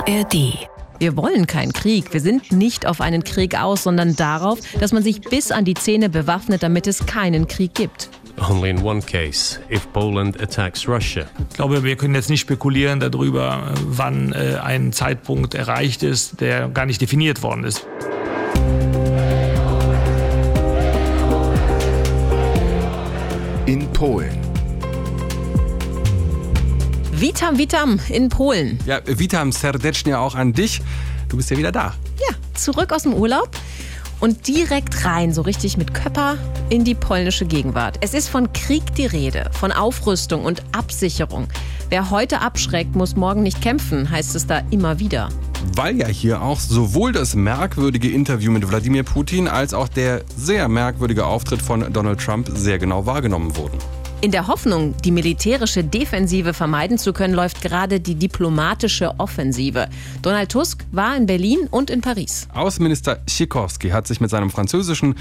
ARD. Wir wollen keinen Krieg. Wir sind nicht auf einen Krieg aus, sondern darauf, dass man sich bis an die Zähne bewaffnet, damit es keinen Krieg gibt. Only in one case, if Poland attacks Russia. Ich glaube, wir können jetzt nicht spekulieren darüber, wann äh, ein Zeitpunkt erreicht ist, der gar nicht definiert worden ist. In Polen. Witam, Witam in Polen. Ja, witam serdecznie auch an dich. Du bist ja wieder da. Ja, zurück aus dem Urlaub und direkt rein, so richtig mit Köpper in die polnische Gegenwart. Es ist von Krieg die Rede, von Aufrüstung und Absicherung. Wer heute abschreckt, muss morgen nicht kämpfen, heißt es da immer wieder. Weil ja hier auch sowohl das merkwürdige Interview mit Wladimir Putin als auch der sehr merkwürdige Auftritt von Donald Trump sehr genau wahrgenommen wurden. In der Hoffnung, die militärische Defensive vermeiden zu können, läuft gerade die diplomatische Offensive. Donald Tusk war in Berlin und in Paris. Außenminister Sikorski hat sich mit seinem französischen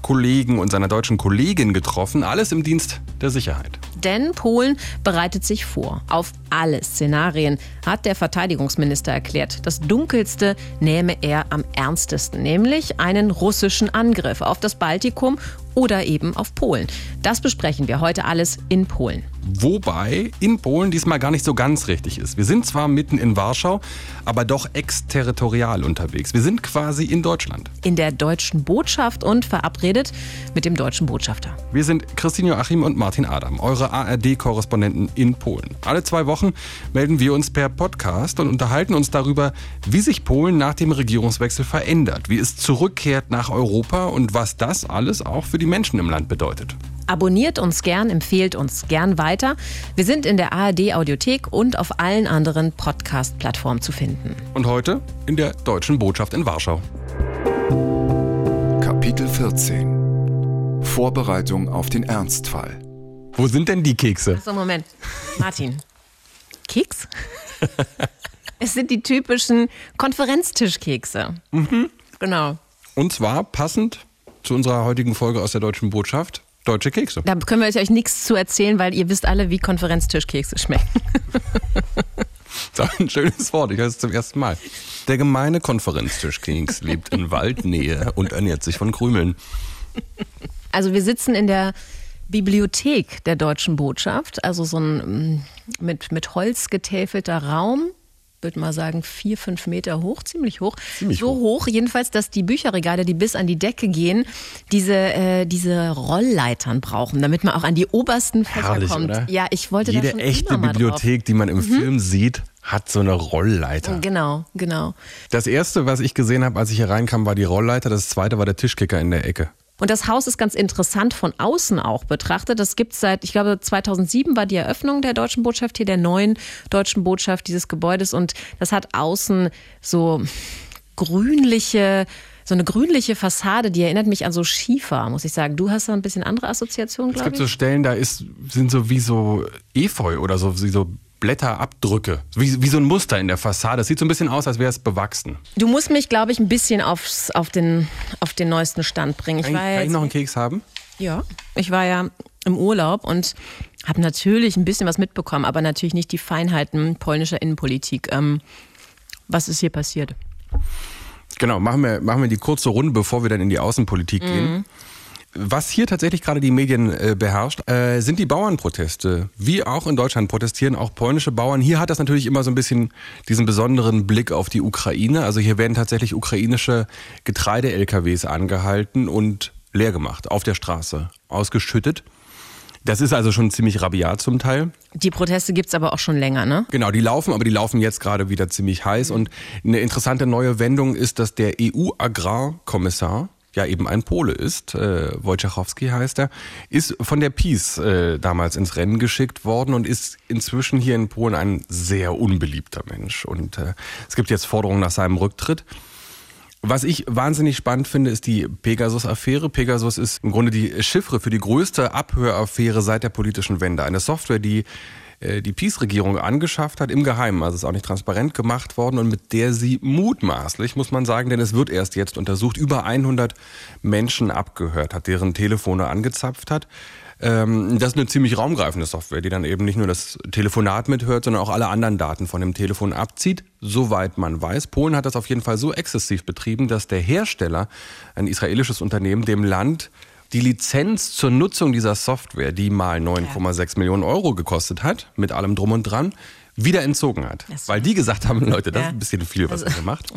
Kollegen und seiner deutschen Kollegin getroffen, alles im Dienst der Sicherheit. Denn Polen bereitet sich vor. Auf alle Szenarien hat der Verteidigungsminister erklärt. Das Dunkelste nehme er am ernstesten, nämlich einen russischen Angriff auf das Baltikum oder eben auf Polen. Das besprechen wir heute alles in Polen. Wobei in Polen diesmal gar nicht so ganz richtig ist. Wir sind zwar mitten in Warschau, aber doch exterritorial unterwegs. Wir sind quasi in Deutschland. In der deutschen Botschaft und verabredet mit dem deutschen Botschafter. Wir sind Christine Joachim und Martin Adam, eure ARD-Korrespondenten in Polen. Alle zwei Wochen melden wir uns per Podcast und unterhalten uns darüber, wie sich Polen nach dem Regierungswechsel verändert, wie es zurückkehrt nach Europa und was das alles auch für die Menschen im Land bedeutet. Abonniert uns gern, empfehlt uns gern weiter. Wir sind in der ARD Audiothek und auf allen anderen Podcast-Plattformen zu finden. Und heute in der deutschen Botschaft in Warschau. Kapitel 14. Vorbereitung auf den Ernstfall. Wo sind denn die Kekse? So, Moment. Martin. Keks? es sind die typischen Konferenztischkekse. Mhm. Genau. Und zwar passend zu unserer heutigen Folge aus der deutschen Botschaft. Deutsche Kekse. Da können wir euch nichts zu erzählen, weil ihr wisst alle, wie Konferenztischkekse schmecken. Das ist ein schönes Wort, ich höre es zum ersten Mal. Der gemeine Konferenztischkeks lebt in Waldnähe und ernährt sich von Krümeln. Also wir sitzen in der Bibliothek der deutschen Botschaft, also so ein mm, mit, mit Holz getäfelter Raum würde mal sagen, vier, fünf Meter hoch, ziemlich hoch. Ziemlich so hoch. jedenfalls, dass die Bücherregale, die bis an die Decke gehen, diese, äh, diese Rollleitern brauchen, damit man auch an die obersten Fächer Herrlich, kommt. oder? Ja, ich wollte Jede da schon echte immer mal Bibliothek, die man im Film sieht, hat so eine Rollleiter. Drauf. Genau, genau. Das erste, was ich gesehen habe, als ich hier reinkam, war die Rollleiter. Das zweite war der Tischkicker in der Ecke. Und das Haus ist ganz interessant von außen auch betrachtet. Das gibt es seit, ich glaube, 2007 war die Eröffnung der deutschen Botschaft hier, der neuen deutschen Botschaft dieses Gebäudes. Und das hat außen so grünliche, so eine grünliche Fassade, die erinnert mich an so Schiefer, muss ich sagen. Du hast da ein bisschen andere Assoziationen, Es glaube gibt ich. so Stellen, da ist, sind so wie so Efeu oder so, wie so Blätterabdrücke. Wie, wie so ein Muster in der Fassade. Es sieht so ein bisschen aus, als wäre es bewachsen. Du musst mich, glaube ich, ein bisschen aufs, auf, den, auf den neuesten Stand bringen. Ich Kann, kann ich noch einen Keks haben? Ja, ich war ja im Urlaub und habe natürlich ein bisschen was mitbekommen, aber natürlich nicht die Feinheiten polnischer Innenpolitik. Ähm, was ist hier passiert? Genau, machen wir, machen wir die kurze Runde, bevor wir dann in die Außenpolitik gehen. Was hier tatsächlich gerade die Medien äh, beherrscht, äh, sind die Bauernproteste. Wie auch in Deutschland protestieren auch polnische Bauern. Hier hat das natürlich immer so ein bisschen diesen besonderen Blick auf die Ukraine. Also hier werden tatsächlich ukrainische Getreide-LKWs angehalten und leer gemacht, auf der Straße, ausgeschüttet. Das ist also schon ziemlich rabiat zum Teil. Die Proteste gibt's aber auch schon länger, ne? Genau, die laufen, aber die laufen jetzt gerade wieder ziemlich heiß. Und eine interessante neue Wendung ist, dass der EU-Agrarkommissar, ja eben ein Pole ist, äh, Wojciechowski heißt er, ist von der PiS äh, damals ins Rennen geschickt worden und ist inzwischen hier in Polen ein sehr unbeliebter Mensch. Und äh, es gibt jetzt Forderungen nach seinem Rücktritt. Was ich wahnsinnig spannend finde, ist die Pegasus-Affäre. Pegasus ist im Grunde die Chiffre für die größte Abhöraffäre seit der politischen Wende. Eine Software, die die Peace-Regierung angeschafft hat, im Geheimen, also ist auch nicht transparent gemacht worden und mit der sie mutmaßlich, muss man sagen, denn es wird erst jetzt untersucht, über 100 Menschen abgehört hat, deren Telefone angezapft hat. Ähm, das ist eine ziemlich raumgreifende Software, die dann eben nicht nur das Telefonat mithört, sondern auch alle anderen Daten von dem Telefon abzieht, soweit man weiß. Polen hat das auf jeden Fall so exzessiv betrieben, dass der Hersteller, ein israelisches Unternehmen, dem Land die Lizenz zur Nutzung dieser Software, die mal 9,6 Millionen Euro gekostet hat, mit allem drum und dran, wieder entzogen hat. Weil die gesagt haben, Leute, das ja. ist ein bisschen viel, was also. ihr macht.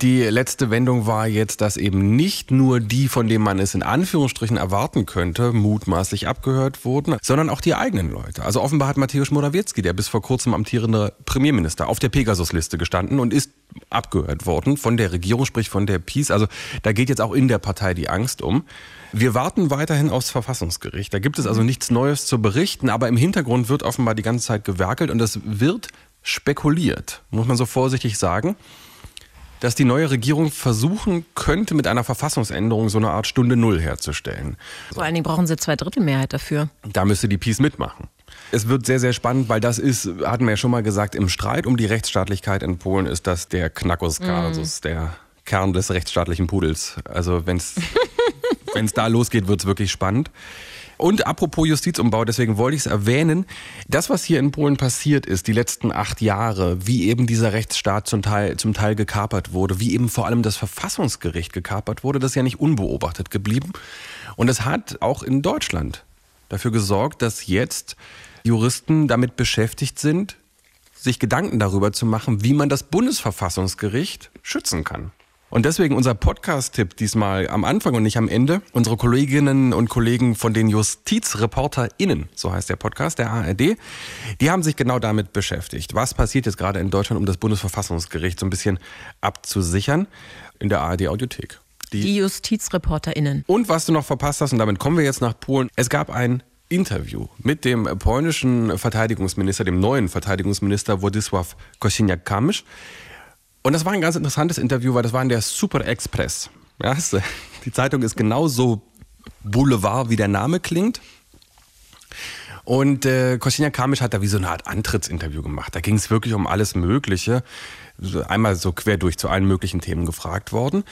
Die letzte Wendung war jetzt, dass eben nicht nur die, von denen man es in Anführungsstrichen erwarten könnte, mutmaßlich abgehört wurden, sondern auch die eigenen Leute. Also offenbar hat Mateusz Morawiecki, der bis vor kurzem amtierende Premierminister, auf der Pegasus-Liste gestanden und ist abgehört worden von der Regierung, sprich von der Peace. Also da geht jetzt auch in der Partei die Angst um. Wir warten weiterhin aufs Verfassungsgericht. Da gibt es also nichts Neues zu berichten, aber im Hintergrund wird offenbar die ganze Zeit gewerkelt und es wird spekuliert, muss man so vorsichtig sagen, dass die neue Regierung versuchen könnte, mit einer Verfassungsänderung so eine Art Stunde Null herzustellen. Vor allen Dingen brauchen sie zwei Drittel Mehrheit dafür. Da müsste die Peace mitmachen. Es wird sehr, sehr spannend, weil das ist, hatten wir ja schon mal gesagt, im Streit um die Rechtsstaatlichkeit in Polen ist das der Knackus Kasus, mm. der Kern des rechtsstaatlichen Pudels. Also wenn es Wenn es da losgeht, wird es wirklich spannend. Und apropos Justizumbau, deswegen wollte ich es erwähnen, das, was hier in Polen passiert ist, die letzten acht Jahre, wie eben dieser Rechtsstaat zum Teil, zum Teil gekapert wurde, wie eben vor allem das Verfassungsgericht gekapert wurde, das ist ja nicht unbeobachtet geblieben. Und es hat auch in Deutschland dafür gesorgt, dass jetzt Juristen damit beschäftigt sind, sich Gedanken darüber zu machen, wie man das Bundesverfassungsgericht schützen kann. Und deswegen unser Podcast-Tipp diesmal am Anfang und nicht am Ende. Unsere Kolleginnen und Kollegen von den JustizreporterInnen, so heißt der Podcast der ARD, die haben sich genau damit beschäftigt. Was passiert jetzt gerade in Deutschland, um das Bundesverfassungsgericht so ein bisschen abzusichern in der ARD-Audiothek? Die, die JustizreporterInnen. Und was du noch verpasst hast, und damit kommen wir jetzt nach Polen. Es gab ein Interview mit dem polnischen Verteidigungsminister, dem neuen Verteidigungsminister Władysław Kosiniak-Kamysz. Und das war ein ganz interessantes Interview, weil das war in der Super Express. Ja, die Zeitung ist genauso Boulevard, wie der Name klingt. Und äh, Kostina Kamisch hat da wie so eine Art Antrittsinterview gemacht. Da ging es wirklich um alles Mögliche. Einmal so quer durch zu allen möglichen Themen gefragt worden.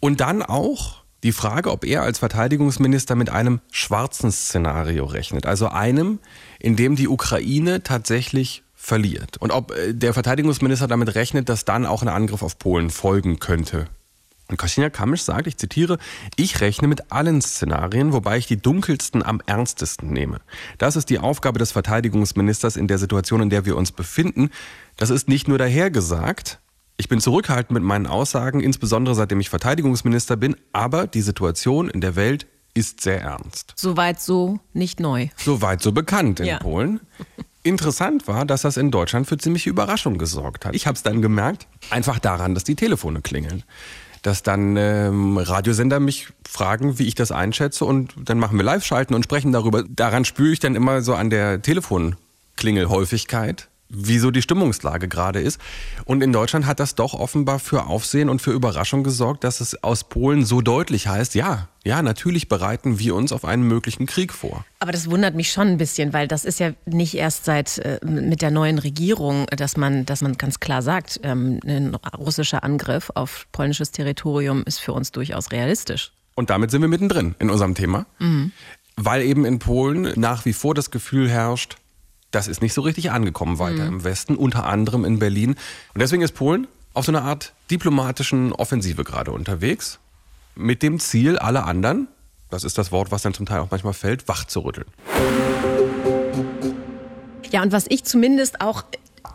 Und dann auch die Frage, ob er als Verteidigungsminister mit einem schwarzen Szenario rechnet. Also einem, in dem die Ukraine tatsächlich verliert. Und ob äh, der Verteidigungsminister damit rechnet, dass dann auch ein Angriff auf Polen folgen könnte. Und Kasia Kamisch sagt, ich zitiere, ich rechne mit allen Szenarien, wobei ich die dunkelsten am ernstesten nehme. Das ist die Aufgabe des Verteidigungsministers in der Situation, in der wir uns befinden. Das ist nicht nur dahergesagt. Ich bin zurückhaltend mit meinen Aussagen, insbesondere seitdem ich Verteidigungsminister bin, aber die Situation in der Welt ist sehr ernst. Soweit so nicht neu. Soweit so bekannt in ja. Polen. Interessant war, dass das in Deutschland für ziemliche Überraschung gesorgt hat. Ich habe es dann gemerkt, einfach daran, dass die Telefone klingeln. Dass dann ähm, Radiosender mich fragen, wie ich das einschätze und dann machen wir Live-Schalten und sprechen darüber. Daran spüre ich dann immer so an der Telefonklingelhäufigkeit, wie so die Stimmungslage gerade ist. Und in Deutschland hat das doch offenbar für Aufsehen und für Überraschung gesorgt, dass es aus Polen so deutlich heißt, ja, ja, natürlich bereiten wir uns auf einen möglichen Krieg vor. Aber das wundert mich schon ein bisschen, weil das ist ja nicht erst seit äh, mit der neuen Regierung, dass man, dass man ganz klar sagt, ähm, ein russischer Angriff auf polnisches Territorium ist für uns durchaus realistisch. Und damit sind wir mittendrin in unserem Thema, mhm. weil eben in Polen nach wie vor das Gefühl herrscht, das ist nicht so richtig angekommen weiter mhm. im Westen, unter anderem in Berlin. Und deswegen ist Polen auf so einer Art diplomatischen Offensive gerade unterwegs, mit dem Ziel, alle anderen, das ist das Wort, was dann zum Teil auch manchmal fällt, wach zu rütteln. Ja, und was ich zumindest auch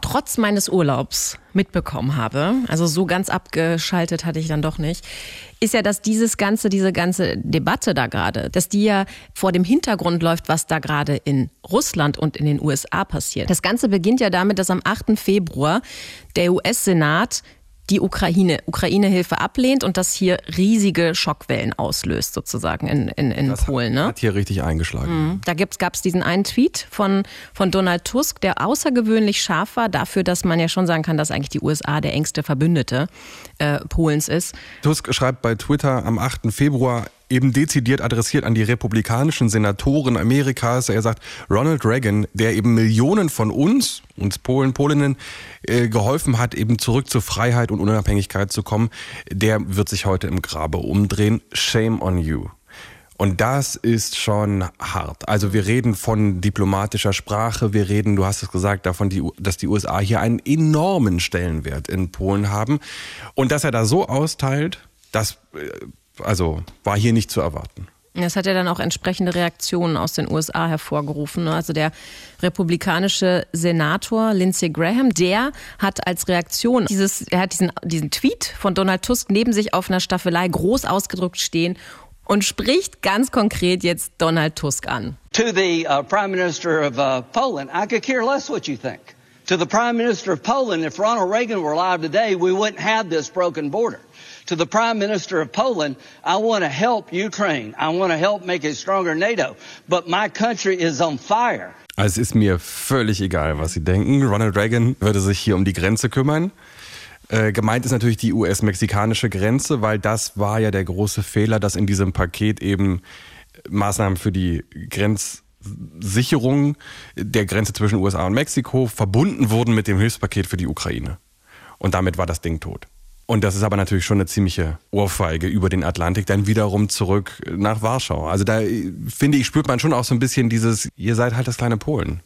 trotz meines Urlaubs mitbekommen habe, also so ganz abgeschaltet hatte ich dann doch nicht, ist ja, dass dieses ganze, diese ganze Debatte da gerade, dass die ja vor dem Hintergrund läuft, was da gerade in Russland und in den USA passiert. Das Ganze beginnt ja damit, dass am 8. Februar der US-Senat die Ukraine, Ukraine-Hilfe ablehnt und das hier riesige Schockwellen auslöst, sozusagen in, in, in das Polen. Ne? Hat hier richtig eingeschlagen. Mhm. Da gab es diesen einen Tweet von, von Donald Tusk, der außergewöhnlich scharf war, dafür, dass man ja schon sagen kann, dass eigentlich die USA der engste Verbündete äh, Polens ist. Tusk schreibt bei Twitter am 8. Februar, eben dezidiert adressiert an die republikanischen Senatoren Amerikas. Er sagt, Ronald Reagan, der eben Millionen von uns, uns Polen, Polinnen, äh, geholfen hat, eben zurück zur Freiheit und Unabhängigkeit zu kommen, der wird sich heute im Grabe umdrehen. Shame on you. Und das ist schon hart. Also wir reden von diplomatischer Sprache, wir reden, du hast es gesagt, davon, dass die USA hier einen enormen Stellenwert in Polen haben. Und dass er da so austeilt, das äh, also war hier nicht zu erwarten. Das hat ja dann auch entsprechende Reaktionen aus den USA hervorgerufen. Ne? Also der republikanische Senator Lindsey Graham, der hat als Reaktion dieses, er hat diesen, diesen Tweet von Donald Tusk neben sich auf einer Staffelei groß ausgedruckt stehen und spricht ganz konkret jetzt Donald Tusk an. To the uh, Prime Minister of uh, Poland, I could care less what you think. To the Prime Minister of Poland, if Ronald Reagan were alive today, we wouldn't have this broken border. To the Prime Minister of Poland, I want to help Ukraine. I want to help make it stronger NATO. But my country is on fire. Also es ist mir völlig egal, was Sie denken. Ronald Reagan würde sich hier um die Grenze kümmern. Äh, gemeint ist natürlich die US-mexikanische Grenze, weil das war ja der große Fehler, dass in diesem Paket eben Maßnahmen für die Grenzsicherung der Grenze zwischen USA und Mexiko verbunden wurden mit dem Hilfspaket für die Ukraine. Und damit war das Ding tot. Und das ist aber natürlich schon eine ziemliche Ohrfeige über den Atlantik, dann wiederum zurück nach Warschau. Also da finde ich, spürt man schon auch so ein bisschen dieses, ihr seid halt das kleine Polen.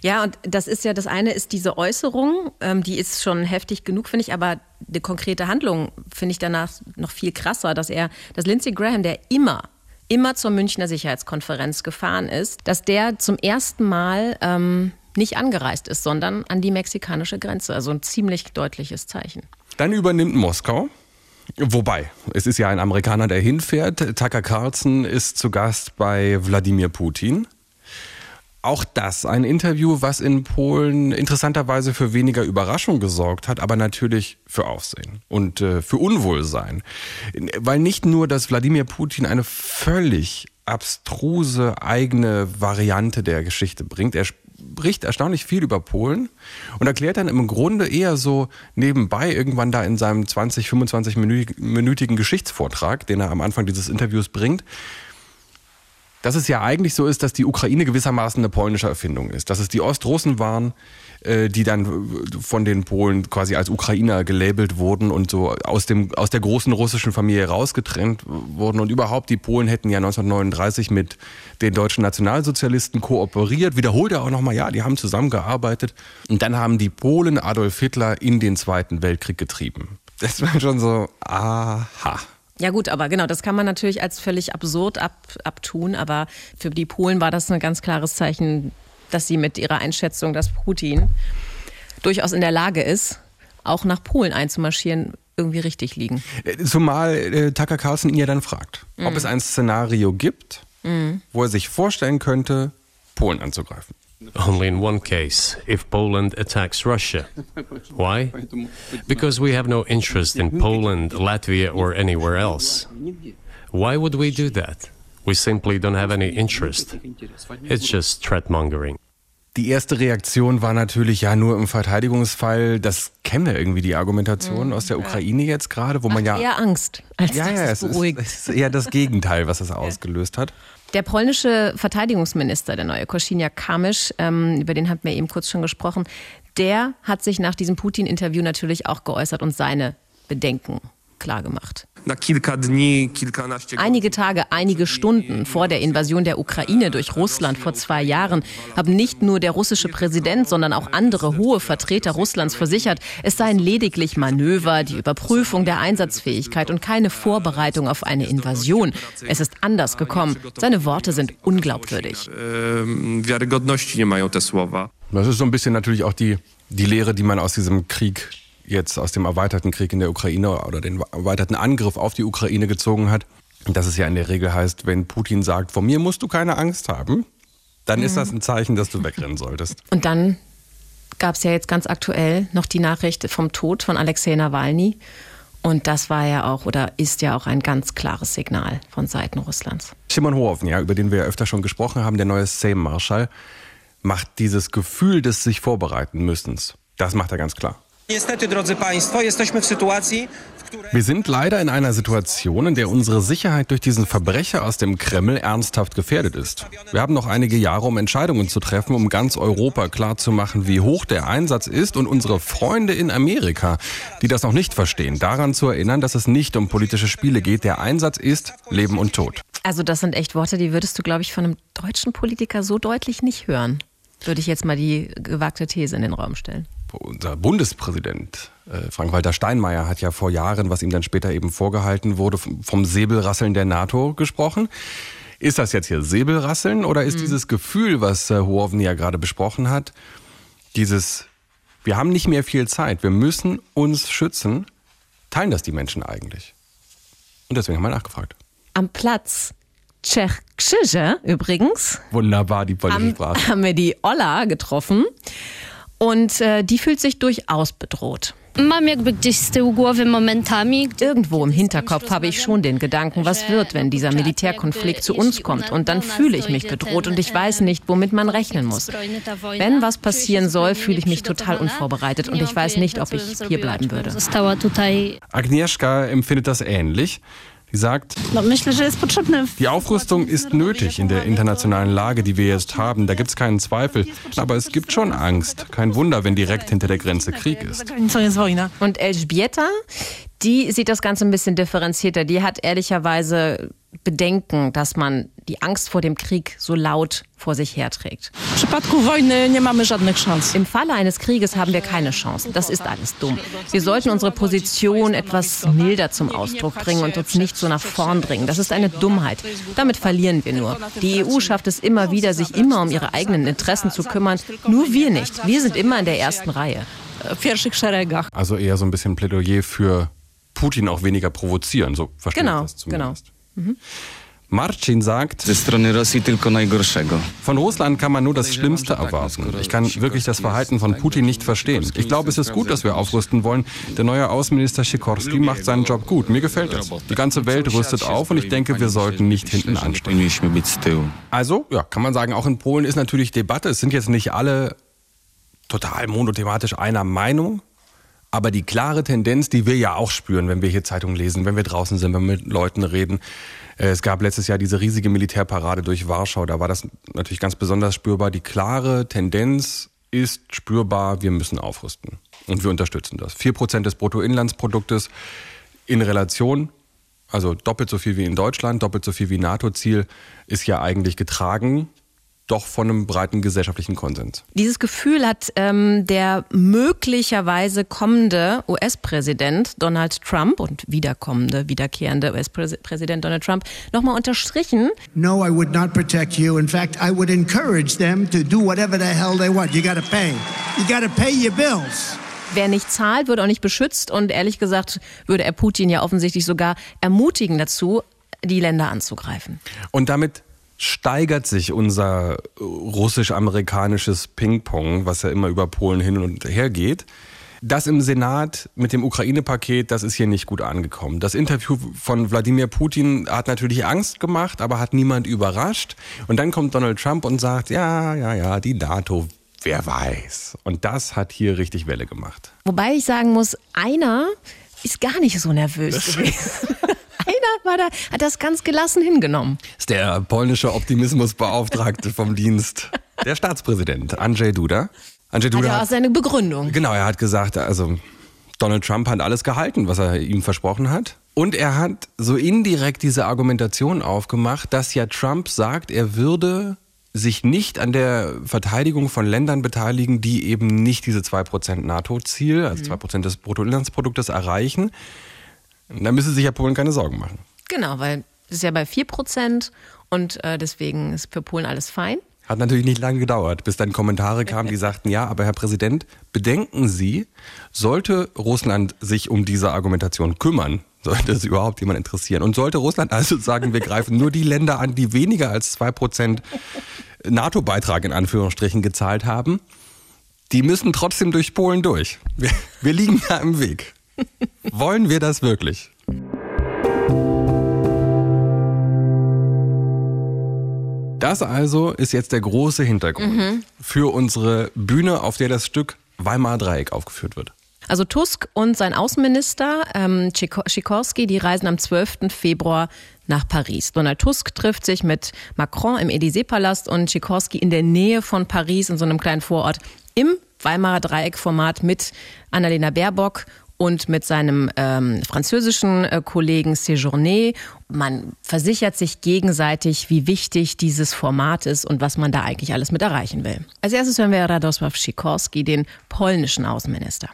Ja, und das ist ja, das eine ist diese Äußerung, ähm, die ist schon heftig genug, finde ich, aber die konkrete Handlung finde ich danach noch viel krasser, dass er, dass Lindsey Graham, der immer immer zur Münchner Sicherheitskonferenz gefahren ist, dass der zum ersten Mal ähm, nicht angereist ist, sondern an die mexikanische Grenze. Also ein ziemlich deutliches Zeichen. Dann übernimmt Moskau. Wobei, es ist ja ein Amerikaner, der hinfährt. Tucker Carlson ist zu Gast bei Wladimir Putin. Auch das ein Interview, was in Polen interessanterweise für weniger Überraschung gesorgt hat, aber natürlich für Aufsehen und äh, für Unwohlsein. Weil nicht nur, dass Wladimir Putin eine völlig abstruse eigene Variante der Geschichte bringt. Er spricht erstaunlich viel über Polen und erklärt dann im Grunde eher so nebenbei irgendwann da in seinem 20, 25 minütigen Geschichtsvortrag, den er am Anfang dieses Interviews bringt, dass es ja eigentlich so ist, dass die Ukraine gewissermaßen eine polnische Erfindung ist. Dass es die Ostrussen waren, die dann von den Polen quasi als Ukrainer gelabelt wurden und so aus, dem, aus der großen russischen Familie rausgetrennt wurden. Und überhaupt, die Polen hätten ja 1939 mit den deutschen Nationalsozialisten kooperiert. Wiederholt er auch nochmal, ja, die haben zusammengearbeitet. Und dann haben die Polen Adolf Hitler in den Zweiten Weltkrieg getrieben. Das war schon so, aha. Ja gut, aber genau, das kann man natürlich als völlig absurd ab, abtun, aber für die Polen war das ein ganz klares Zeichen, dass sie mit ihrer Einschätzung, dass Putin durchaus in der Lage ist, auch nach Polen einzumarschieren, irgendwie richtig liegen. Äh, zumal äh, Tucker Carlson ihn ja dann fragt, mhm. ob es ein Szenario gibt, mhm. wo er sich vorstellen könnte, Polen anzugreifen. Only in one case, if Poland attacks Russia. Why? Because we have no interest in Poland, Latvia, or anywhere else. Why would we do that? We simply don't have any interest. It's just threat mongering. Die erste Reaktion war natürlich ja nur im Verteidigungsfall. Das kennen wir irgendwie die Argumentation mhm, aus der Ukraine jetzt gerade, wo man ja eher Angst als ja, ja, es beruhigt. Ist, ist eher das Gegenteil, was es ausgelöst hat. Der polnische Verteidigungsminister, der neue Koschiniak Kamisch, ähm, über den hatten wir eben kurz schon gesprochen, der hat sich nach diesem Putin-Interview natürlich auch geäußert und seine Bedenken klargemacht. Einige Tage, einige Stunden vor der Invasion der Ukraine durch Russland vor zwei Jahren haben nicht nur der russische Präsident, sondern auch andere hohe Vertreter Russlands versichert, es seien lediglich Manöver, die Überprüfung der Einsatzfähigkeit und keine Vorbereitung auf eine Invasion. Es ist anders gekommen. Seine Worte sind unglaubwürdig. Das ist so ein bisschen natürlich auch die, die Lehre, die man aus diesem Krieg jetzt aus dem erweiterten Krieg in der Ukraine oder den erweiterten Angriff auf die Ukraine gezogen hat, dass es ja in der Regel heißt, wenn Putin sagt, vor mir musst du keine Angst haben, dann mhm. ist das ein Zeichen, dass du wegrennen solltest. Und dann gab es ja jetzt ganz aktuell noch die Nachricht vom Tod von Alexei Nawalny. Und das war ja auch oder ist ja auch ein ganz klares Signal von Seiten Russlands. Simon Hohofen, ja, über den wir ja öfter schon gesprochen haben, der neue Sejm-Marschall, macht dieses Gefühl des sich vorbereiten müssens, das macht er ganz klar. Niestety, drodzy Państwo, jesteśmy w sytuacji, Wir sind leider in einer Situation, in der unsere Sicherheit durch diesen Verbrecher aus dem Kreml ernsthaft gefährdet ist. Wir haben noch einige Jahre, um Entscheidungen zu treffen, um ganz Europa klarzumachen, wie hoch der Einsatz ist und unsere Freunde in Amerika, die das noch nicht verstehen, daran zu erinnern, dass es nicht um politische Spiele geht. Der Einsatz ist Leben und Tod. Also das sind echt Worte, die würdest du, glaube ich, von einem deutschen Politiker so deutlich nicht hören. Würde ich jetzt mal die gewagte These in den Raum stellen unser Bundespräsident äh, Frank-Walter Steinmeier hat ja vor Jahren, was ihm dann später eben vorgehalten wurde, vom Säbelrasseln der NATO gesprochen. Ist das jetzt hier Säbelrasseln oder ist mhm. dieses Gefühl, was äh, ja gerade besprochen hat, dieses, wir haben nicht mehr viel Zeit, wir müssen uns schützen, teilen das die Menschen eigentlich? Und deswegen haben wir nachgefragt. Am Platz Czech übrigens. Wunderbar, die polnische Sprache. Haben wir die Olla getroffen. Und äh, die fühlt sich durchaus bedroht. Irgendwo im Hinterkopf habe ich schon den Gedanken, was wird, wenn dieser Militärkonflikt zu uns kommt. Und dann fühle ich mich bedroht und ich weiß nicht, womit man rechnen muss. Wenn was passieren soll, fühle ich mich total unvorbereitet und ich weiß nicht, ob ich hier bleiben würde. Agnieszka empfindet das ähnlich. Die sagt, die Aufrüstung ist nötig in der internationalen Lage, die wir jetzt haben. Da gibt es keinen Zweifel. Aber es gibt schon Angst. Kein Wunder, wenn direkt hinter der Grenze Krieg ist. Und Elżbieta, die sieht das Ganze ein bisschen differenzierter. Die hat ehrlicherweise Bedenken, dass man die Angst vor dem Krieg so laut vor sich herträgt. Im Falle eines Krieges haben wir keine Chance. Das ist alles dumm. Wir sollten unsere Position etwas milder zum Ausdruck bringen und uns nicht so nach vorn bringen. Das ist eine Dummheit. Damit verlieren wir nur. Die EU schafft es immer wieder, sich immer um ihre eigenen Interessen zu kümmern. Nur wir nicht. Wir sind immer in der ersten Reihe. Also eher so ein bisschen Plädoyer für Putin auch weniger provozieren, so verstehe genau, ich das zumindest. Genau. Mhm. Marcin sagt, von Russland kann man nur das Schlimmste erwarten. Ich kann wirklich das Verhalten von Putin nicht verstehen. Ich glaube, es ist gut, dass wir aufrüsten wollen. Der neue Außenminister Sikorski macht seinen Job gut. Mir gefällt es. Die ganze Welt rüstet auf und ich denke, wir sollten nicht hinten anstehen. Also, ja, kann man sagen, auch in Polen ist natürlich Debatte. Es sind jetzt nicht alle total monothematisch einer Meinung. Aber die klare Tendenz, die wir ja auch spüren, wenn wir hier Zeitungen lesen, wenn wir draußen sind, wenn wir mit Leuten reden. Äh, es gab letztes Jahr diese riesige Militärparade durch Warschau. Da war das natürlich ganz besonders spürbar. Die klare Tendenz ist spürbar, wir müssen aufrüsten. Und wir unterstützen das. Vier Prozent des Bruttoinlandsproduktes in Relation, also doppelt so viel wie in Deutschland, doppelt so viel wie NATO-Ziel, ist ja eigentlich getragen doch von einem breiten gesellschaftlichen Konsens. Dieses Gefühl hat ähm, der möglicherweise kommende US-Präsident Donald Trump und wiederkommende, wiederkehrende US-Präsident Donald Trump nochmal unterstrichen. No, I would not protect you. In fact, I would encourage them to do whatever the hell they want. You gotta pay. You gotta pay your bills. Wer nicht zahlt, wird auch nicht beschützt und ehrlich gesagt würde er Putin ja offensichtlich sogar ermutigen dazu, die Länder anzugreifen. Und damit steigert sich unser russisch-amerikanisches Ping-Pong, was ja immer über Polen hin und her geht. Das im Senat mit dem Ukraine-Paket, das ist hier nicht gut angekommen. Das Interview von Wladimir Putin hat natürlich Angst gemacht, aber hat niemand überrascht. Und dann kommt Donald Trump und sagt, ja, ja, ja, die NATO, wer weiß. Und das hat hier richtig Welle gemacht. Wobei ich sagen muss, einer ist gar nicht so nervös gewesen. War da, hat das ganz gelassen hingenommen. Das ist der polnische Optimismusbeauftragte vom Dienst. Der Staatspräsident, Andrzej Duda. Andrzej Duda hat ja auch seine Begründung. Genau, er hat gesagt, also Donald Trump hat alles gehalten, was er ihm versprochen hat. Und er hat so indirekt diese Argumentation aufgemacht, dass ja Trump sagt, er würde sich nicht an der Verteidigung von Ländern beteiligen, die eben nicht diese 2% NATO-Ziel, also 2% des Bruttoinlandsproduktes erreichen. Da müsste sich ja Polen keine Sorgen machen. Genau, weil es ist ja bei 4 Prozent und äh, deswegen ist für Polen alles fein. Hat natürlich nicht lange gedauert, bis dann Kommentare kamen, die sagten, ja, aber Herr Präsident, bedenken Sie, sollte Russland sich um diese Argumentation kümmern, sollte es überhaupt jemand interessieren, und sollte Russland also sagen, wir greifen nur die Länder an, die weniger als 2% NATO-Beitrag in Anführungsstrichen gezahlt haben, die müssen trotzdem durch Polen durch. Wir, wir liegen da im Weg. Wollen wir das wirklich? Das also ist jetzt der große Hintergrund mhm. für unsere Bühne, auf der das Stück Weimarer Dreieck aufgeführt wird. Also Tusk und sein Außenminister ähm, Sikorski, die reisen am 12. Februar nach Paris. Donald Tusk trifft sich mit Macron im Élysée-Palast und Sikorski in der Nähe von Paris in so einem kleinen Vorort im Weimarer Dreieckformat mit Annalena Baerbock und mit seinem ähm, französischen äh, Kollegen Séjourné. Man versichert sich gegenseitig, wie wichtig dieses Format ist und was man da eigentlich alles mit erreichen will. Als erstes hören wir Radosław Sikorski, den polnischen Außenminister.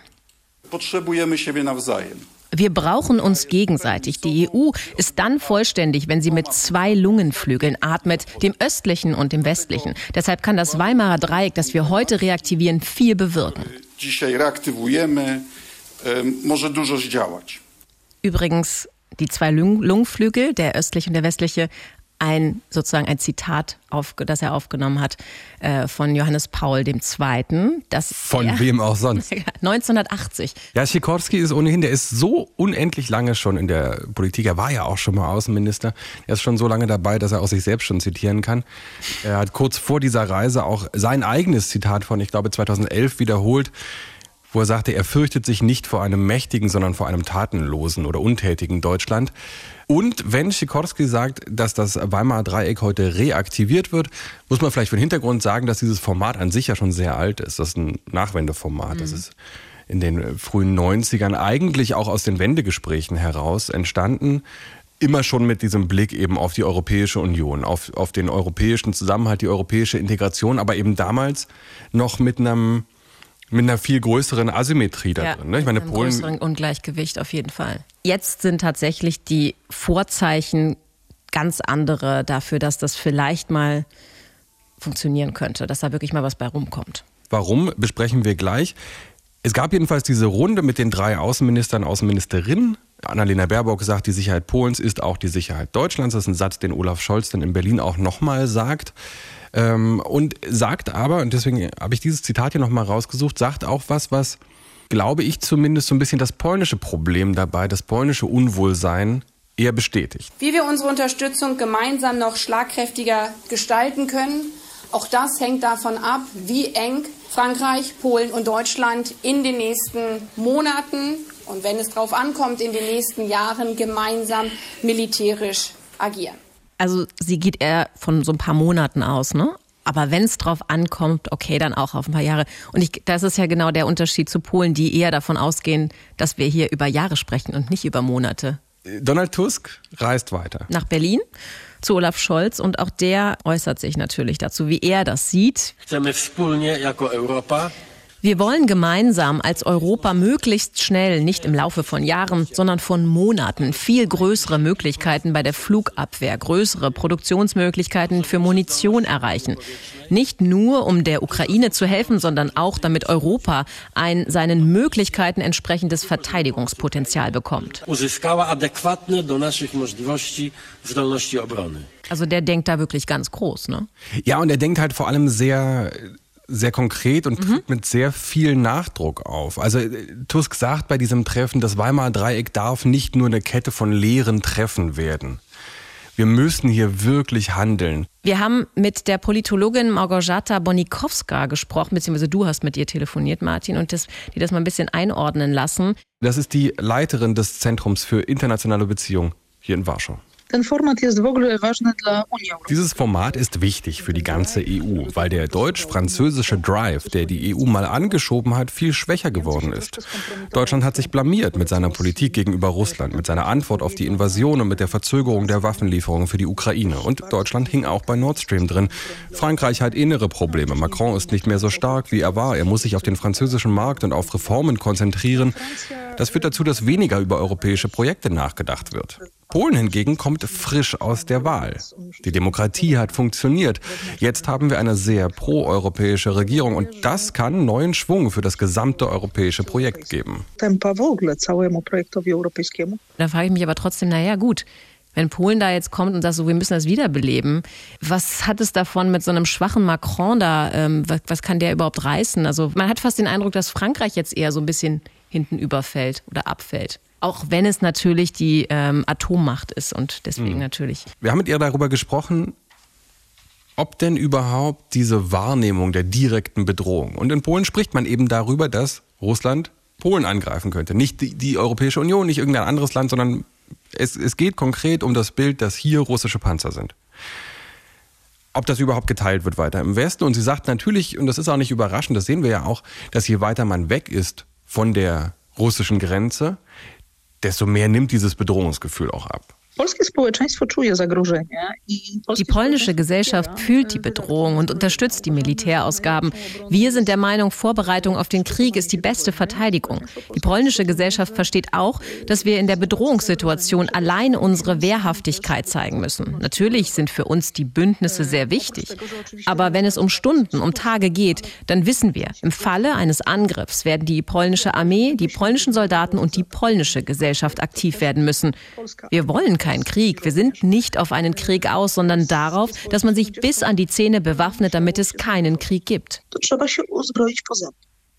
Wir brauchen uns gegenseitig. Die EU ist dann vollständig, wenn sie mit zwei Lungenflügeln atmet, dem östlichen und dem westlichen. Deshalb kann das Weimarer Dreieck, das wir heute reaktivieren, viel bewirken. Übrigens, die zwei Lungenflügel, der östliche und der westliche, ein sozusagen ein Zitat, auf, das er aufgenommen hat äh, von Johannes Paul II. Das von er, wem auch sonst? 1980. Ja, Sikorski ist ohnehin, der ist so unendlich lange schon in der Politik. Er war ja auch schon mal Außenminister. Er ist schon so lange dabei, dass er auch sich selbst schon zitieren kann. Er hat kurz vor dieser Reise auch sein eigenes Zitat von, ich glaube, 2011 wiederholt wo er sagte, er fürchtet sich nicht vor einem mächtigen, sondern vor einem tatenlosen oder untätigen Deutschland. Und wenn Sikorski sagt, dass das Weimarer Dreieck heute reaktiviert wird, muss man vielleicht für den Hintergrund sagen, dass dieses Format an sich ja schon sehr alt ist. Das ist ein Nachwendeformat. Mhm. Das ist in den frühen 90ern eigentlich auch aus den Wendegesprächen heraus entstanden immer schon mit diesem Blick eben auf die Europäische Union, auf, auf den europäischen Zusammenhalt, die europäische Integration, aber eben damals noch mit einem mit einer viel größeren Asymmetrie da ja, drin. Ne? Ich meine, einem Polen. größeren Ungleichgewicht auf jeden Fall. Jetzt sind tatsächlich die Vorzeichen ganz andere dafür, dass das vielleicht mal funktionieren könnte, dass da wirklich mal was bei rumkommt. Warum, besprechen wir gleich. Es gab jedenfalls diese Runde mit den drei Außenministern, Außenministerinnen. Annalena Baerbock sagt, die Sicherheit Polens ist auch die Sicherheit Deutschlands. Das ist ein Satz, den Olaf Scholz dann in Berlin auch nochmal sagt. Ähm, und sagt aber, und deswegen habe ich dieses Zitat hier nochmal rausgesucht, sagt auch was, was, glaube ich zumindest, so ein bisschen das polnische Problem dabei, das polnische Unwohlsein eher bestätigt. Wie wir unsere Unterstützung gemeinsam noch schlagkräftiger gestalten können, auch das hängt davon ab, wie eng Frankreich, Polen und Deutschland in den nächsten Monaten und wenn es darauf ankommt, in den nächsten Jahren gemeinsam militärisch agieren. Also sie geht eher von so ein paar Monaten aus, ne? Aber wenn es drauf ankommt, okay, dann auch auf ein paar Jahre. Und ich, das ist ja genau der Unterschied zu Polen, die eher davon ausgehen, dass wir hier über Jahre sprechen und nicht über Monate. Donald Tusk reist weiter. Nach Berlin zu Olaf Scholz und auch der äußert sich natürlich dazu, wie er das sieht. Chcemy wspólnie jako Europa wir wollen gemeinsam als Europa möglichst schnell, nicht im Laufe von Jahren, sondern von Monaten, viel größere Möglichkeiten bei der Flugabwehr, größere Produktionsmöglichkeiten für Munition erreichen. Nicht nur, um der Ukraine zu helfen, sondern auch, damit Europa ein seinen Möglichkeiten entsprechendes Verteidigungspotenzial bekommt. Also der denkt da wirklich ganz groß, ne? Ja, und er denkt halt vor allem sehr sehr konkret und mhm. mit sehr viel Nachdruck auf. Also äh, Tusk sagt bei diesem Treffen, das Weimarer Dreieck darf nicht nur eine Kette von leeren Treffen werden. Wir müssen hier wirklich handeln. Wir haben mit der Politologin Małgorzata Bonikowska gesprochen, beziehungsweise du hast mit ihr telefoniert, Martin, und das, die das mal ein bisschen einordnen lassen. Das ist die Leiterin des Zentrums für internationale Beziehungen hier in Warschau. Dieses Format ist wichtig für die ganze EU, weil der deutsch-französische Drive, der die EU mal angeschoben hat, viel schwächer geworden ist. Deutschland hat sich blamiert mit seiner Politik gegenüber Russland, mit seiner Antwort auf die Invasion und mit der Verzögerung der Waffenlieferungen für die Ukraine. Und Deutschland hing auch bei Nord Stream drin. Frankreich hat innere Probleme. Macron ist nicht mehr so stark, wie er war. Er muss sich auf den französischen Markt und auf Reformen konzentrieren. Das führt dazu, dass weniger über europäische Projekte nachgedacht wird. Polen hingegen kommt frisch aus der Wahl. Die Demokratie hat funktioniert. Jetzt haben wir eine sehr proeuropäische Regierung und das kann neuen Schwung für das gesamte europäische Projekt geben. Da frage ich mich aber trotzdem, naja gut, wenn Polen da jetzt kommt und sagt, so, wir müssen das wiederbeleben, was hat es davon mit so einem schwachen Macron da? Ähm, was, was, kann der überhaupt reißen? Also man hat fast den Eindruck, dass Frankreich jetzt eher so ein bisschen hinten überfällt oder abfällt. Auch wenn es natürlich die ähm, Atommacht ist und deswegen mhm. natürlich. Wir haben mit ihr darüber gesprochen, ob denn überhaupt diese Wahrnehmung der direkten Bedrohung. Und in Polen spricht man eben darüber, dass Russland Polen angreifen könnte. Nicht die, die Europäische Union, nicht irgendein anderes Land, sondern es, es geht konkret um das Bild, dass hier russische Panzer sind. Ob das überhaupt geteilt wird weiter im Westen. Und sie sagt natürlich, und das ist auch nicht überraschend, das sehen wir ja auch, dass je weiter man weg ist von der russischen Grenze, desto mehr nimmt dieses Bedrohungsgefühl auch ab. Die polnische Gesellschaft fühlt die Bedrohung und unterstützt die Militärausgaben. Wir sind der Meinung, Vorbereitung auf den Krieg ist die beste Verteidigung. Die polnische Gesellschaft versteht auch, dass wir in der Bedrohungssituation allein unsere Wehrhaftigkeit zeigen müssen. Natürlich sind für uns die Bündnisse sehr wichtig. Aber wenn es um Stunden, um Tage geht, dann wissen wir, im Falle eines Angriffs werden die polnische Armee, die polnischen Soldaten und die polnische Gesellschaft aktiv werden müssen. Wir wollen keinen Krieg. Wir sind nicht auf einen Krieg aus, sondern darauf, dass man sich bis an die Zähne bewaffnet, damit es keinen Krieg gibt.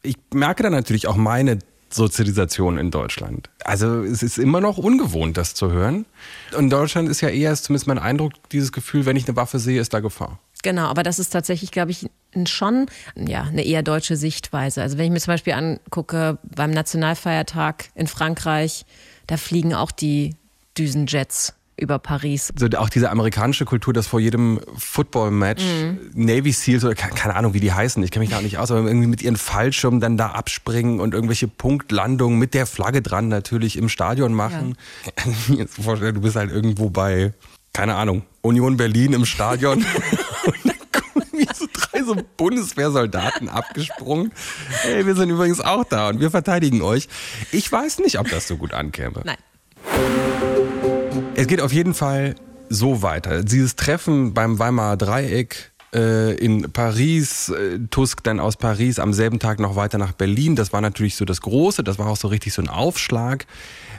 Ich merke da natürlich auch meine Sozialisation in Deutschland. Also es ist immer noch ungewohnt, das zu hören. Und in Deutschland ist ja eher, zumindest mein Eindruck, dieses Gefühl, wenn ich eine Waffe sehe, ist da Gefahr. Genau, aber das ist tatsächlich, glaube ich, schon ja, eine eher deutsche Sichtweise. Also wenn ich mir zum Beispiel angucke, beim Nationalfeiertag in Frankreich, da fliegen auch die Düsenjets über Paris. Also auch diese amerikanische Kultur, dass vor jedem Football-Match mhm. Navy Seals oder keine Ahnung, wie die heißen, ich kenne mich da auch nicht aus, aber irgendwie mit ihren Fallschirmen dann da abspringen und irgendwelche Punktlandungen mit der Flagge dran natürlich im Stadion machen. Ja. Jetzt vorstellen, du bist halt irgendwo bei, keine Ahnung, Union Berlin im Stadion und dann kommen wie so drei so Bundeswehrsoldaten abgesprungen. Hey, wir sind übrigens auch da und wir verteidigen euch. Ich weiß nicht, ob das so gut ankäme. Nein. Es geht auf jeden Fall so weiter. Dieses Treffen beim Weimarer Dreieck äh, in Paris, äh, Tusk dann aus Paris am selben Tag noch weiter nach Berlin. Das war natürlich so das Große, das war auch so richtig so ein Aufschlag.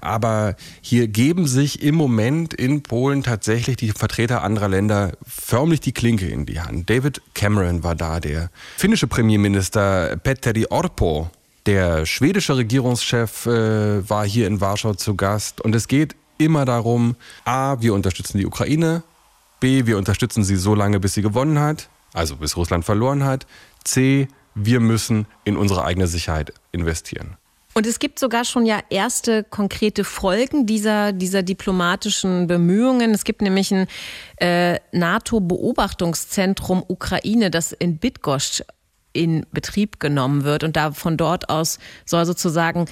Aber hier geben sich im Moment in Polen tatsächlich die Vertreter anderer Länder förmlich die Klinke in die Hand. David Cameron war da, der finnische Premierminister Petteri Orpo, der schwedische Regierungschef äh, war hier in Warschau zu Gast. Und es geht immer darum, a, wir unterstützen die Ukraine, b, wir unterstützen sie so lange, bis sie gewonnen hat, also bis Russland verloren hat, c, wir müssen in unsere eigene Sicherheit investieren. Und es gibt sogar schon ja erste konkrete Folgen dieser, dieser diplomatischen Bemühungen. Es gibt nämlich ein äh, NATO-Beobachtungszentrum Ukraine, das in Bydgoszcz in Betrieb genommen wird. Und da von dort aus soll sozusagen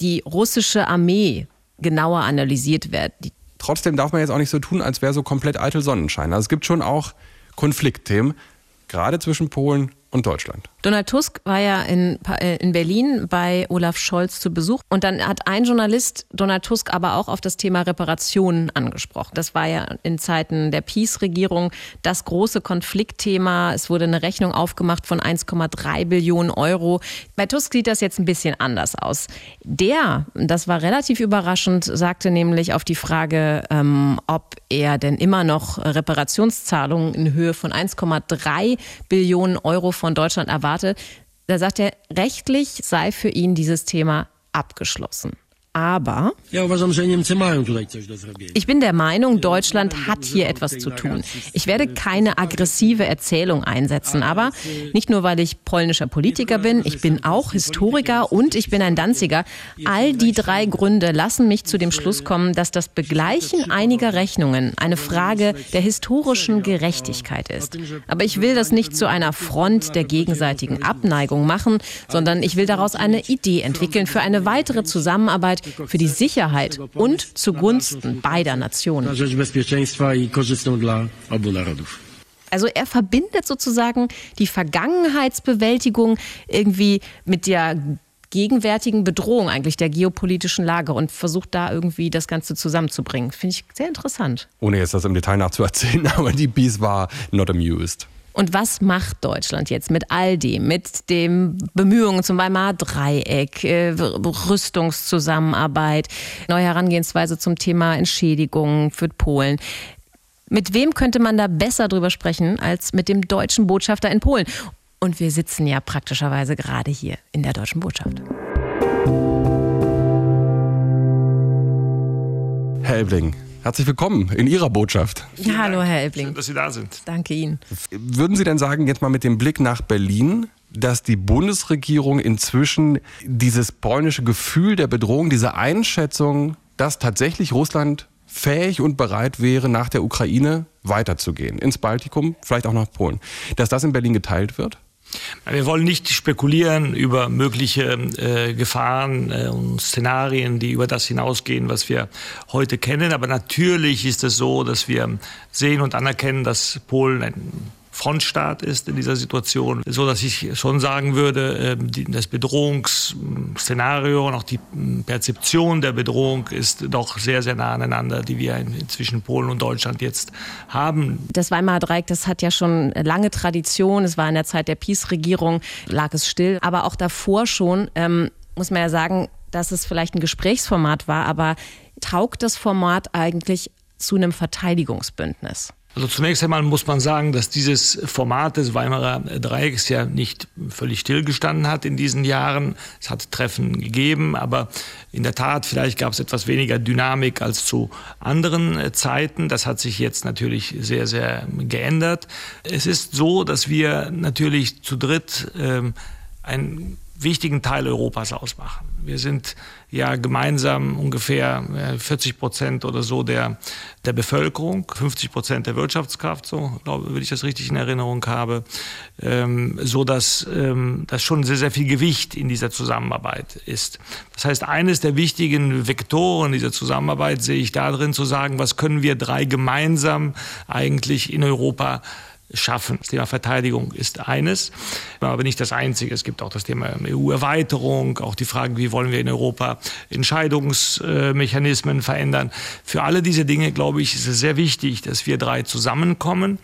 die russische Armee genauer analysiert werden. Trotzdem darf man jetzt auch nicht so tun, als wäre so komplett eitel Sonnenschein. Also es gibt schon auch Konfliktthemen, gerade zwischen Polen und Deutschland. Donald Tusk war ja in, äh, in Berlin bei Olaf Scholz zu Besuch und dann hat ein Journalist Donald Tusk aber auch auf das Thema Reparationen angesprochen. Das war ja in Zeiten der Peace-Regierung das große Konfliktthema. Es wurde eine Rechnung aufgemacht von 1,3 Billionen Euro. Bei Tusk sieht das jetzt ein bisschen anders aus. Der, das war relativ überraschend, sagte nämlich auf die Frage, ähm, ob er denn immer noch Reparationszahlungen in Höhe von 1,3 Billionen Euro von Deutschland erwartet Zitate, da sagt er, rechtlich sei für ihn dieses Thema abgeschlossen. Aber ich bin der Meinung, Deutschland hat hier etwas zu tun. Ich werde keine aggressive Erzählung einsetzen, aber nicht nur, weil ich polnischer Politiker bin, ich bin auch Historiker und ich bin ein Danziger. All die drei Gründe lassen mich zu dem Schluss kommen, dass das Begleichen einiger Rechnungen eine Frage der historischen Gerechtigkeit ist. Aber ich will das nicht zu einer Front der gegenseitigen Abneigung machen, sondern ich will daraus eine Idee entwickeln für eine weitere Zusammenarbeit für die Sicherheit und zugunsten beider Nationen. Also er verbindet sozusagen die Vergangenheitsbewältigung irgendwie mit der gegenwärtigen Bedrohung eigentlich der geopolitischen Lage und versucht da irgendwie das Ganze zusammenzubringen. Finde ich sehr interessant. Ohne jetzt das im Detail nachzuerzählen, aber die Bees war not amused. Und was macht Deutschland jetzt mit all dem, mit den Bemühungen zum Weimarer Dreieck, äh, Rüstungszusammenarbeit, neue Herangehensweise zum Thema Entschädigung für Polen? Mit wem könnte man da besser drüber sprechen als mit dem deutschen Botschafter in Polen? Und wir sitzen ja praktischerweise gerade hier in der deutschen Botschaft. Herr Elbling, Herzlich willkommen in Ihrer Botschaft. Ja, hallo, Herr Elbling. Schön, dass Sie da sind. Danke Ihnen. Würden Sie denn sagen, jetzt mal mit dem Blick nach Berlin, dass die Bundesregierung inzwischen dieses polnische Gefühl der Bedrohung, diese Einschätzung, dass tatsächlich Russland fähig und bereit wäre, nach der Ukraine weiterzugehen, ins Baltikum, vielleicht auch nach Polen, dass das in Berlin geteilt wird? Wir wollen nicht spekulieren über mögliche äh, Gefahren äh, und Szenarien, die über das hinausgehen, was wir heute kennen. Aber natürlich ist es so, dass wir sehen und anerkennen, dass Polen ein Frontstaat ist in dieser Situation, so dass ich schon sagen würde, ähm, das Bedrohungsszenario und auch die Perzeption der Bedrohung ist doch sehr, sehr nah aneinander, die wir zwischen Polen und Deutschland jetzt haben. Das Weimarer Dreieck, das hat ja schon lange Tradition. Es war in der Zeit der Peace-Regierung, lag es still. Aber auch davor schon, ähm, muss man ja sagen, dass es vielleicht ein Gesprächsformat war, aber taugt das Format eigentlich zu einem Verteidigungsbündnis? Also zunächst einmal muss man sagen, dass dieses Format des Weimarer Dreiecks ja nicht völlig stillgestanden hat in diesen Jahren. Es hat Treffen gegeben, aber in der Tat, vielleicht gab es etwas weniger Dynamik als zu anderen Zeiten. Das hat sich jetzt natürlich sehr, sehr geändert. Es ist so, dass wir natürlich zu dritt ähm, ein wichtigen Teil Europas ausmachen. Wir sind ja gemeinsam ungefähr 40 Prozent oder so der, der Bevölkerung, 50 Prozent der Wirtschaftskraft, so glaube, wenn ich das richtig in Erinnerung habe, ähm, so dass ähm, das schon sehr, sehr viel Gewicht in dieser Zusammenarbeit ist. Das heißt, eines der wichtigen Vektoren dieser Zusammenarbeit sehe ich darin zu sagen, was können wir drei gemeinsam eigentlich in Europa schaffen. Das Thema Verteidigung ist eines, aber nicht das einzige. Es gibt auch das Thema EU-Erweiterung, auch die Frage, wie wollen wir in Europa Entscheidungsmechanismen verändern. Für alle diese Dinge, glaube ich, ist es sehr wichtig, dass wir drei zusammenkommen.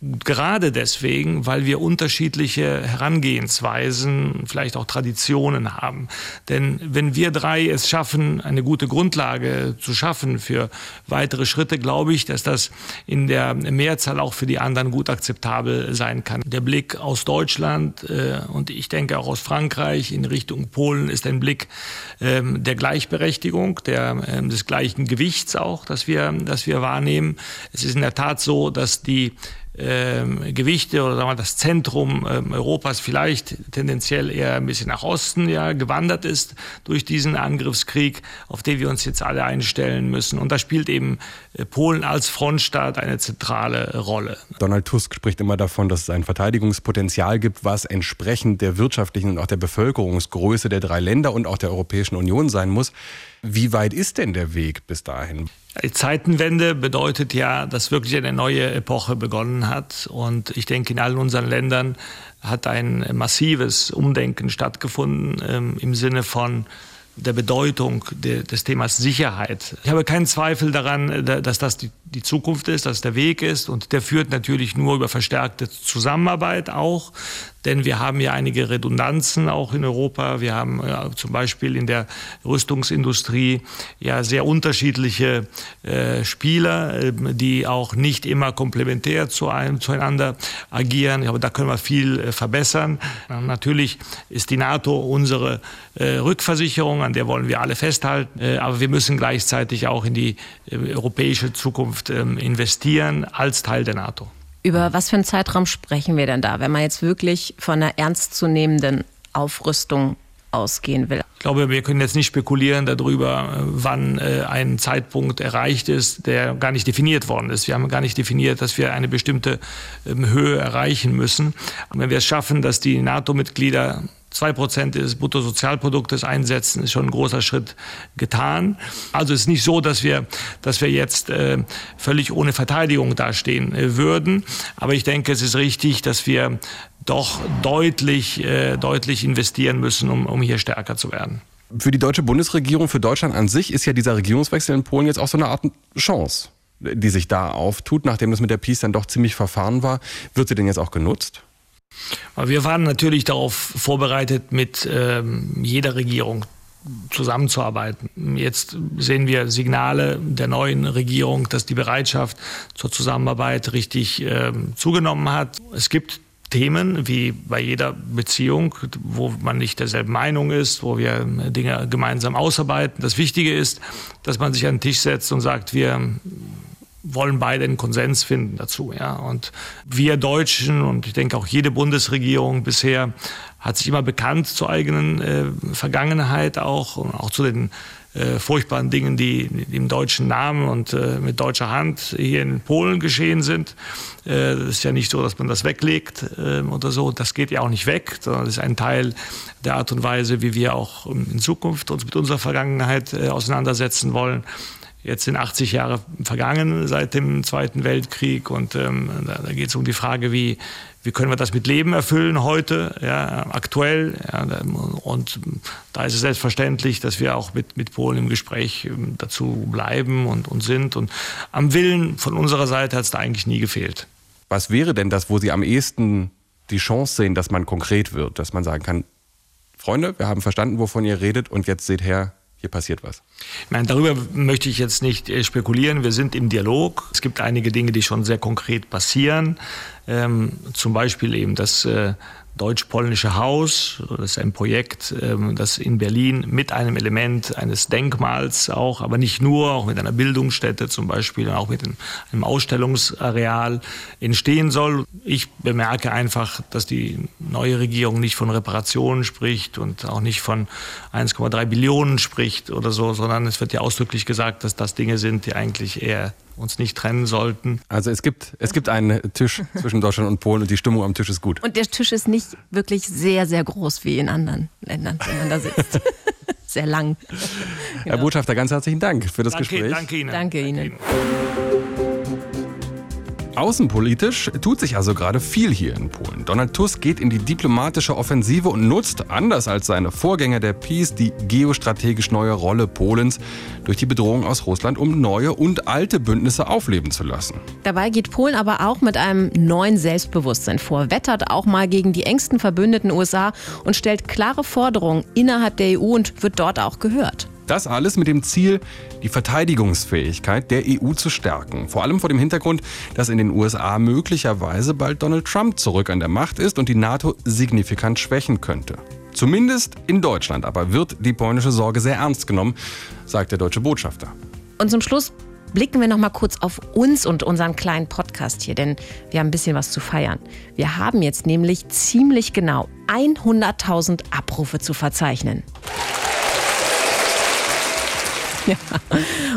Gerade deswegen, weil wir unterschiedliche Herangehensweisen, vielleicht auch Traditionen haben. Denn wenn wir drei es schaffen, eine gute Grundlage zu schaffen für weitere Schritte, glaube ich, dass das in der Mehrzahl auch für die anderen gut akzeptiert akzeptabel sein kann. Der Blick aus Deutschland äh, und ich denke auch aus Frankreich in Richtung Polen ist ein Blick ähm, der Gleichberechtigung, der, ähm, des gleichen Gewichts auch, das wir, das wir wahrnehmen. Es ist in der Tat so, dass die ähm, Gewichte oder sagen wir, das Zentrum ähm, Europas vielleicht tendenziell eher ein bisschen nach Osten ja, gewandert ist durch diesen Angriffskrieg, auf den wir uns jetzt alle einstellen müssen. Und da spielt eben äh, Polen als Frontstaat eine zentrale Rolle. Donald Tusk spricht immer davon, dass es ein Verteidigungspotenzial gibt, was entsprechend der wirtschaftlichen und auch der Bevölkerungsgröße der drei Länder und auch der Europäischen Union sein muss. Wie weit ist denn der Weg bis dahin? Zeitenwende bedeutet ja, dass wirklich eine neue Epoche begonnen hat. Und ich denke, in allen unseren Ländern hat ein massives Umdenken stattgefunden ähm, im Sinne von der Bedeutung de, des Themas Sicherheit. Ich habe keinen Zweifel daran, dass das die, die Zukunft ist, dass der Weg ist und der führt natürlich nur über verstärkte Zusammenarbeit auch, denn wir haben ja einige Redundanzen auch in Europa. Wir haben ja, zum Beispiel in der Rüstungsindustrie ja sehr unterschiedliche äh, Spieler, äh, die auch nicht immer komplementär zu einem, zueinander agieren. Aber da können wir viel äh, verbessern. Natürlich ist die NATO unsere äh, Rückversicherung, an der wollen wir alle festhalten. Äh, aber wir müssen gleichzeitig auch in die äh, europäische Zukunft ähm, investieren als Teil der NATO. Über was für einen Zeitraum sprechen wir denn da, wenn man jetzt wirklich von einer ernstzunehmenden Aufrüstung ausgehen will? Ich glaube, wir können jetzt nicht spekulieren darüber, wann äh, ein Zeitpunkt erreicht ist, der gar nicht definiert worden ist. Wir haben gar nicht definiert, dass wir eine bestimmte ähm, Höhe erreichen müssen. Und wenn wir es schaffen, dass die NATO-Mitglieder zwei Prozent des Bruttosozialproduktes einsetzen, ist schon ein großer Schritt getan. Also es ist nicht so, dass wir, dass wir jetzt äh, völlig ohne Verteidigung dastehen äh, würden. Aber ich denke, es ist richtig, dass wir doch deutlich, äh, deutlich investieren müssen, um, um hier stärker zu werden. Für die deutsche Bundesregierung, für Deutschland an sich ist ja dieser Regierungswechsel in Polen jetzt auch so eine Art Chance, die sich da auftut, nachdem das mit der Peace dann doch ziemlich verfahren war. Wird sie denn jetzt auch genutzt? Wir waren natürlich darauf vorbereitet, mit ähm, jeder Regierung zusammenzuarbeiten. Jetzt sehen wir Signale der neuen Regierung, dass die Bereitschaft zur Zusammenarbeit richtig ähm, zugenommen hat. Es gibt Themen, wie bei jeder Beziehung, wo man nicht derselben Meinung ist, wo wir Dinge gemeinsam ausarbeiten. Das Wichtige ist, dass man sich an den Tisch setzt und sagt, wir wollen beide einen Konsens finden dazu. Ja. Und wir Deutschen und ich denke auch jede Bundesregierung bisher hat sich immer bekannt zur eigenen äh, Vergangenheit auch und auch zu den äh, furchtbaren Dingen, die, im deutschen Namen und äh, mit deutscher Hand hier in Polen geschehen sind. Äh, das ist ja nicht so, dass man das weglegt äh, oder so. Das geht ja auch nicht weg, sondern das ist ein Teil der Art und Weise, wie wir auch in Zukunft uns mit unserer Vergangenheit äh, auseinandersetzen wollen. Jetzt sind 80 Jahre vergangen seit dem Zweiten Weltkrieg und ähm, da, da geht es um die Frage, wie, wie können wir das mit Leben erfüllen heute, ja, aktuell. Ja, und da ist es selbstverständlich, dass wir auch mit, mit Polen im Gespräch ähm, dazu bleiben und, und sind. Und am Willen von unserer Seite hat es da eigentlich nie gefehlt. Was wäre denn das, wo Sie am ehesten die Chance sehen, dass man konkret wird, dass man sagen kann, Freunde, wir haben verstanden, wovon ihr redet und jetzt seht her, hier passiert was. Meine, darüber möchte ich jetzt nicht äh, spekulieren. Wir sind im Dialog. Es gibt einige Dinge, die schon sehr konkret passieren. Ähm, zum Beispiel eben das äh, Deutsch-Polnische Haus. Das ist ein Projekt, ähm, das in Berlin mit einem Element eines Denkmals auch, aber nicht nur, auch mit einer Bildungsstätte zum Beispiel, auch mit einem Ausstellungsareal entstehen soll. Ich bemerke einfach, dass die neue Regierung nicht von Reparationen spricht und auch nicht von 1,3 Billionen spricht oder so, sondern es wird ja ausdrücklich gesagt, dass das Dinge sind, die eigentlich eher uns nicht trennen sollten. Also es gibt, es gibt einen Tisch zwischen Deutschland und Polen und die Stimmung am Tisch ist gut. Und der Tisch ist nicht wirklich sehr, sehr groß wie in anderen Ländern, wenn man da sitzt. sehr lang. Herr genau. Botschafter, ganz herzlichen Dank für das danke, Gespräch. Danke Ihnen. Danke Ihnen. Danke Ihnen. Außenpolitisch tut sich also gerade viel hier in Polen. Donald Tusk geht in die diplomatische Offensive und nutzt, anders als seine Vorgänger der Peace, die geostrategisch neue Rolle Polens durch die Bedrohung aus Russland, um neue und alte Bündnisse aufleben zu lassen. Dabei geht Polen aber auch mit einem neuen Selbstbewusstsein vor, wettert auch mal gegen die engsten Verbündeten USA und stellt klare Forderungen innerhalb der EU und wird dort auch gehört. Das alles mit dem Ziel, die Verteidigungsfähigkeit der EU zu stärken. Vor allem vor dem Hintergrund, dass in den USA möglicherweise bald Donald Trump zurück an der Macht ist und die NATO signifikant schwächen könnte. Zumindest in Deutschland aber wird die polnische Sorge sehr ernst genommen, sagt der deutsche Botschafter. Und zum Schluss blicken wir noch mal kurz auf uns und unseren kleinen Podcast hier, denn wir haben ein bisschen was zu feiern. Wir haben jetzt nämlich ziemlich genau 100.000 Abrufe zu verzeichnen. Ja.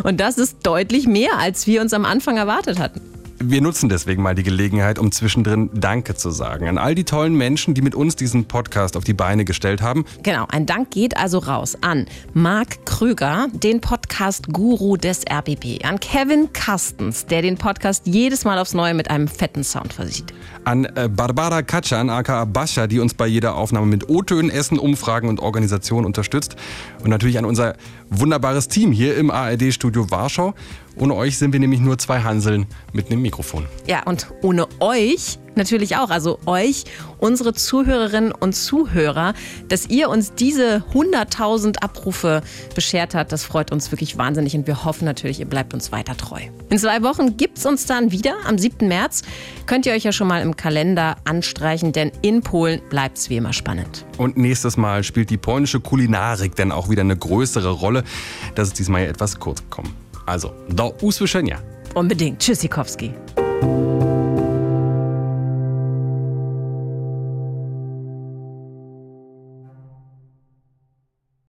Und das ist deutlich mehr, als wir uns am Anfang erwartet hatten. Wir nutzen deswegen mal die Gelegenheit, um zwischendrin Danke zu sagen an all die tollen Menschen, die mit uns diesen Podcast auf die Beine gestellt haben. Genau, ein Dank geht also raus an Marc Krüger, den Podcast-Guru des RBB, an Kevin Kastens, der den Podcast jedes Mal aufs Neue mit einem fetten Sound versieht. An äh, Barbara Katschan, aka Bascha, die uns bei jeder Aufnahme mit O-Tönen, Essen, Umfragen und Organisation unterstützt. Und natürlich an unser wunderbares Team hier im ARD-Studio Warschau. Ohne euch sind wir nämlich nur zwei Hanseln mit einem Mikrofon. Ja, und ohne euch natürlich auch, also euch, unsere Zuhörerinnen und Zuhörer, dass ihr uns diese 100.000 Abrufe beschert habt. Das freut uns wirklich wahnsinnig und wir hoffen natürlich, ihr bleibt uns weiter treu. In zwei Wochen gibt es uns dann wieder am 7. März. Könnt ihr euch ja schon mal im Kalender anstreichen, denn in Polen bleibt es wie immer spannend. Und nächstes Mal spielt die polnische Kulinarik dann auch wieder eine größere Rolle. Das ist diesmal ja etwas kurz gekommen. Also, do usłyszenia. Unbedingt. Tschüssikowski.